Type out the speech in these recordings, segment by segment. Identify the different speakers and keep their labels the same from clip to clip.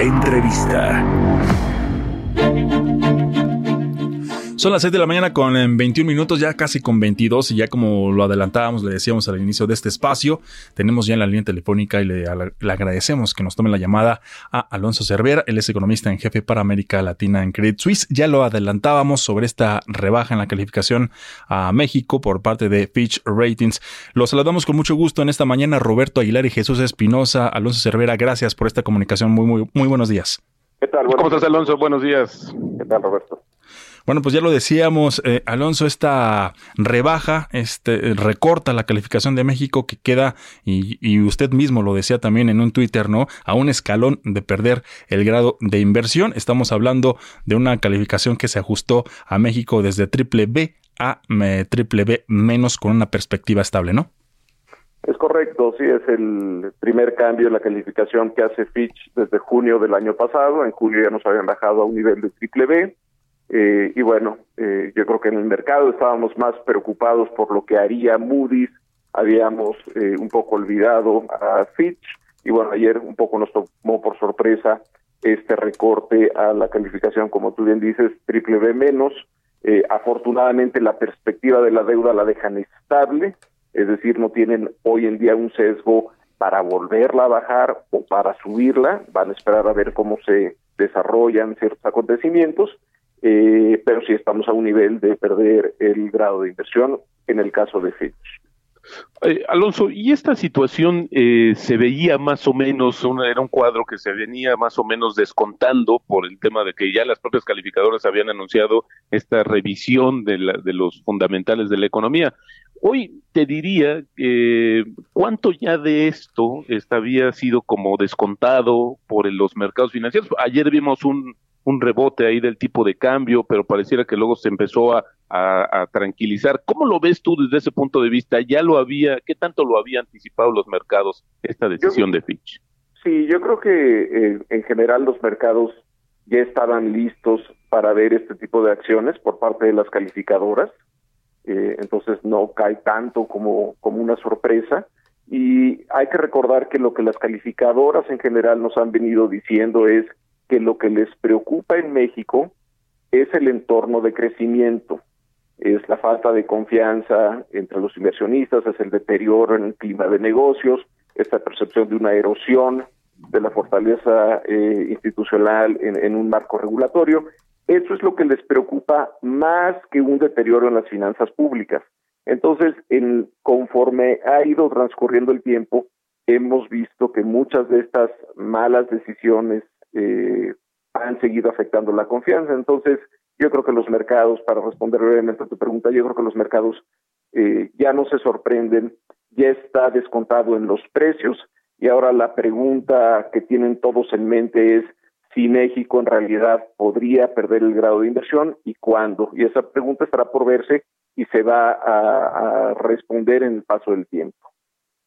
Speaker 1: Entrevista.
Speaker 2: Son las 6 de la mañana con 21 minutos, ya casi con 22 y ya como lo adelantábamos, le decíamos al inicio de este espacio, tenemos ya en la línea telefónica y le, le agradecemos que nos tome la llamada a Alonso Cervera, él es economista en jefe para América Latina en Credit Suisse. Ya lo adelantábamos sobre esta rebaja en la calificación a México por parte de Fitch Ratings. Los saludamos con mucho gusto en esta mañana Roberto Aguilar y Jesús Espinosa. Alonso Cervera, gracias por esta comunicación. Muy, muy, muy buenos días.
Speaker 3: ¿Qué tal?
Speaker 4: ¿Cómo estás, Alonso? Buenos días.
Speaker 3: ¿Qué tal, Roberto?
Speaker 2: Bueno, pues ya lo decíamos, eh, Alonso, esta rebaja, este recorta la calificación de México que queda, y, y, usted mismo lo decía también en un Twitter, ¿no? A un escalón de perder el grado de inversión. Estamos hablando de una calificación que se ajustó a México desde triple B a eh, triple B menos con una perspectiva estable, ¿no?
Speaker 3: Es correcto, sí, es el primer cambio en la calificación que hace Fitch desde junio del año pasado. En julio ya nos habían bajado a un nivel de triple B eh, y bueno, eh, yo creo que en el mercado estábamos más preocupados por lo que haría Moody's, habíamos eh, un poco olvidado a Fitch y bueno, ayer un poco nos tomó por sorpresa este recorte a la calificación, como tú bien dices, triple B menos. Eh, afortunadamente la perspectiva de la deuda la dejan estable, es decir, no tienen hoy en día un sesgo para volverla a bajar o para subirla, van a esperar a ver cómo se desarrollan ciertos acontecimientos eh, pero sí estamos a un nivel de perder el grado de inversión en el caso de Fitch.
Speaker 4: Eh, Alonso, ¿y esta situación eh, se veía más o menos, era un cuadro que se venía más o menos descontando por el tema de que ya las propias calificadoras habían anunciado esta revisión de, la, de los fundamentales de la economía? Hoy te diría, eh, ¿cuánto ya de esto había sido como descontado por los mercados financieros? Ayer vimos un, un rebote ahí del tipo de cambio, pero pareciera que luego se empezó a, a, tranquilizar. ¿Cómo lo ves tú desde ese punto de vista? ¿Ya lo había, qué tanto lo había anticipado los mercados esta decisión de Fitch?
Speaker 3: Sí, yo creo que eh, en general los mercados ya estaban listos para ver este tipo de acciones por parte de las calificadoras, eh, entonces no cae tanto como, como una sorpresa. Y hay que recordar que lo que las calificadoras en general nos han venido diciendo es que lo que les preocupa en México es el entorno de crecimiento, es la falta de confianza entre los inversionistas, es el deterioro en el clima de negocios, esta percepción de una erosión de la fortaleza eh, institucional en, en, un marco regulatorio. Eso es lo que les preocupa más que un deterioro en las finanzas públicas. Entonces, en, conforme ha ido transcurriendo el tiempo, hemos visto que muchas de estas malas decisiones eh, han seguido afectando la confianza. Entonces, yo creo que los mercados, para responder brevemente a tu pregunta, yo creo que los mercados eh, ya no se sorprenden, ya está descontado en los precios y ahora la pregunta que tienen todos en mente es si México en realidad podría perder el grado de inversión y cuándo. Y esa pregunta estará por verse y se va a, a responder en el paso del tiempo.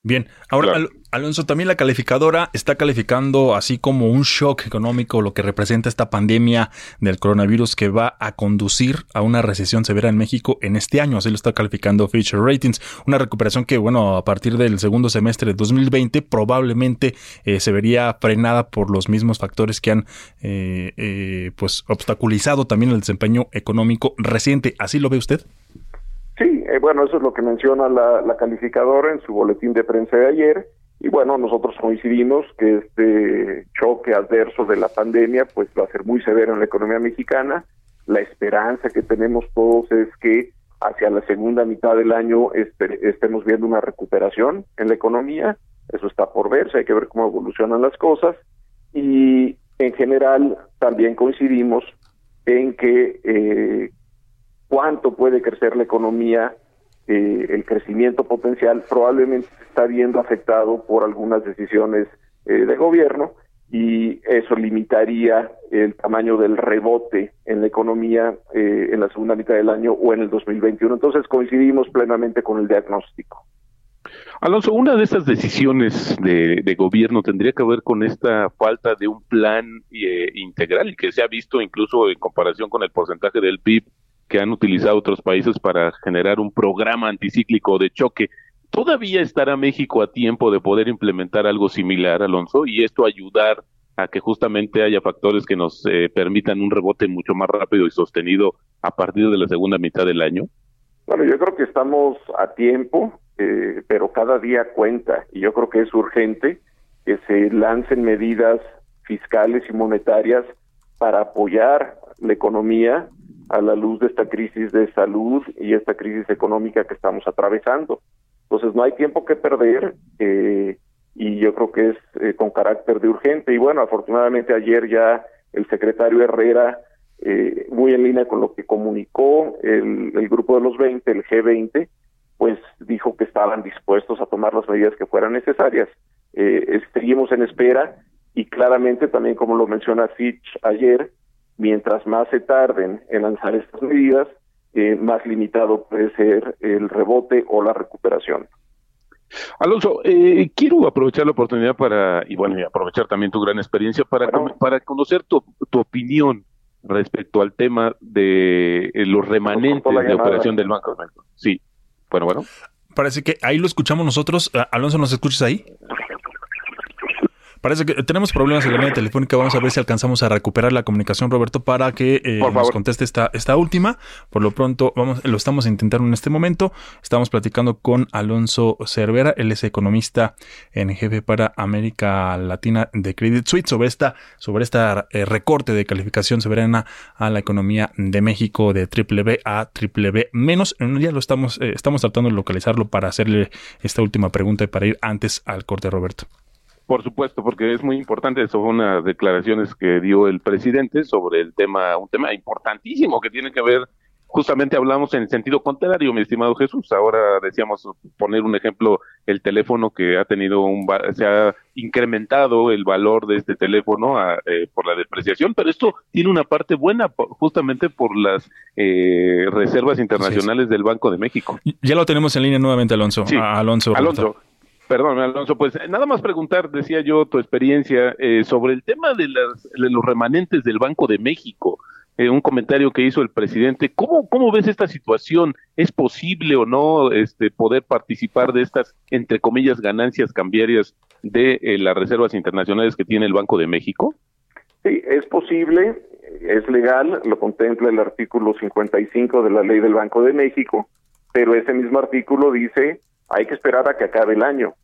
Speaker 2: Bien, ahora Al Alonso, también la calificadora está calificando así como un shock económico lo que representa esta pandemia del coronavirus que va a conducir a una recesión severa en México en este año, así lo está calificando Future Ratings, una recuperación que bueno, a partir del segundo semestre de 2020 probablemente eh, se vería frenada por los mismos factores que han eh, eh, pues obstaculizado también el desempeño económico reciente, ¿así lo ve usted?
Speaker 3: Sí, eh, bueno, eso es lo que menciona la, la, calificadora en su boletín de prensa de ayer. Y bueno, nosotros coincidimos que este choque adverso de la pandemia pues va a ser muy severo en la economía mexicana. La esperanza que tenemos todos es que hacia la segunda mitad del año este, estemos viendo una recuperación en la economía. Eso está por verse, hay que ver cómo evolucionan las cosas. Y en general también coincidimos en que eh, cuánto puede crecer la economía eh, el crecimiento potencial probablemente se está viendo afectado por algunas decisiones eh, de gobierno y eso limitaría el tamaño del rebote en la economía eh, en la segunda mitad del año o en el 2021. Entonces coincidimos plenamente con el diagnóstico.
Speaker 4: Alonso, una de esas decisiones de, gobierno tendría que ver con esta falta de un plan eh, integral que se ha visto incluso en comparación con el porcentaje del PIB que han utilizado otros países para generar un programa anticíclico de choque. ¿Todavía estará México a tiempo de poder implementar algo similar, Alonso, y esto ayudar a que justamente haya factores que nos eh, permitan un rebote mucho más rápido y sostenido a partir de la segunda mitad del año?
Speaker 3: Bueno, yo creo que estamos a tiempo, eh, pero cada día cuenta y yo creo que es urgente que se lancen medidas fiscales y monetarias para apoyar la economía a la luz de esta crisis de salud y esta crisis económica que estamos atravesando. Entonces no hay tiempo que perder eh, y yo creo que es eh, con carácter de urgente. Y bueno, afortunadamente ayer ya el secretario Herrera, eh, muy en línea con lo que comunicó el, grupo de los 20, el G20, pues dijo que estaban dispuestos a tomar las medidas que fueran necesarias. Eh, seguimos en espera y claramente también como lo menciona Fitch ayer, mientras más se tarden en lanzar estas medidas, eh, más limitado puede ser el rebote o la recuperación.
Speaker 4: Alonso, eh, quiero aprovechar la oportunidad para, y bueno, y aprovechar también tu gran experiencia para, para conocer tu, tu, opinión respecto al tema de eh, los remanentes de operación del Banco de México. Sí, bueno, bueno.
Speaker 2: Parece que ahí lo escuchamos nosotros. Alonso, ¿nos escuchas ahí? Parece que tenemos problemas en la línea telefónica. Vamos a ver si alcanzamos a recuperar la comunicación, Roberto, para que eh, nos conteste esta, esta última. Por lo pronto, vamos, lo estamos intentando en este momento. Estamos platicando con Alonso Cervera, él es economista en jefe para América Latina de Credit Suisse, sobre esta, sobre esta eh, recorte de calificación soberana a la economía de México de triple B a triple B menos. Ya lo estamos, eh, estamos tratando de localizarlo para hacerle esta última pregunta y para ir antes al corte, Roberto.
Speaker 4: Por supuesto, porque es muy importante. Eso fue unas declaraciones que dio el presidente sobre el tema, un tema importantísimo que tiene que ver, justamente hablamos en el sentido contrario, mi estimado Jesús. Ahora decíamos poner un ejemplo, el teléfono que ha tenido un, se ha incrementado el valor de este teléfono eh, por la depreciación, pero esto tiene una parte buena justamente por las eh, reservas internacionales del Banco de México.
Speaker 2: Ya lo tenemos en línea nuevamente, Alonso.
Speaker 4: Sí. Alonso. Alonso. Perdón, Alonso, pues nada más preguntar, decía yo, tu experiencia eh, sobre el tema de, las, de, los remanentes del Banco de México. Eh, un comentario que hizo el presidente. ¿Cómo, ¿Cómo ves esta situación? ¿Es posible o no este, poder participar de estas, entre comillas, ganancias cambiarias de eh, las reservas internacionales que tiene el Banco de México?
Speaker 3: Sí, es posible, es legal, lo contempla el artículo 55 de la ley del Banco de México, pero ese mismo artículo dice hay que esperar a que acabe el año.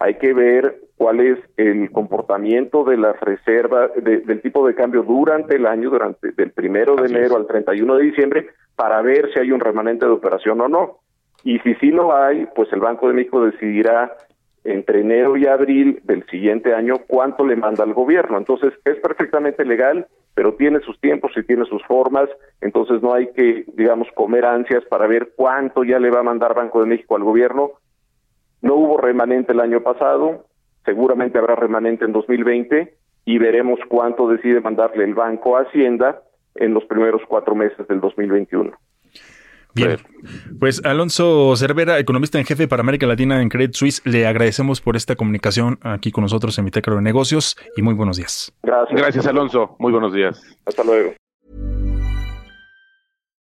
Speaker 3: Hay que ver cuál es el comportamiento de las reservas, del tipo de cambio durante el año, durante del primero de enero al 31 de diciembre, para ver si hay un remanente de operación o no. Y si sí lo hay, pues el Banco de México decidirá entre enero y abril del siguiente año cuánto le manda al gobierno. Entonces, es perfectamente legal, pero tiene sus tiempos y tiene sus formas, entonces no hay que, digamos, comer ansias para ver cuánto ya le va a mandar Banco de México al gobierno. No hubo remanente el año pasado, seguramente habrá remanente en 2020 y veremos cuánto decide mandarle el Banco a Hacienda en los primeros cuatro meses del 2021.
Speaker 2: Bien, pues Alonso Cervera, economista en jefe para América Latina en Credit Suisse, le agradecemos por esta comunicación aquí con nosotros en Bitácaro de Negocios y muy buenos días.
Speaker 4: Gracias. Gracias, Alonso. Muy buenos días.
Speaker 3: Hasta luego.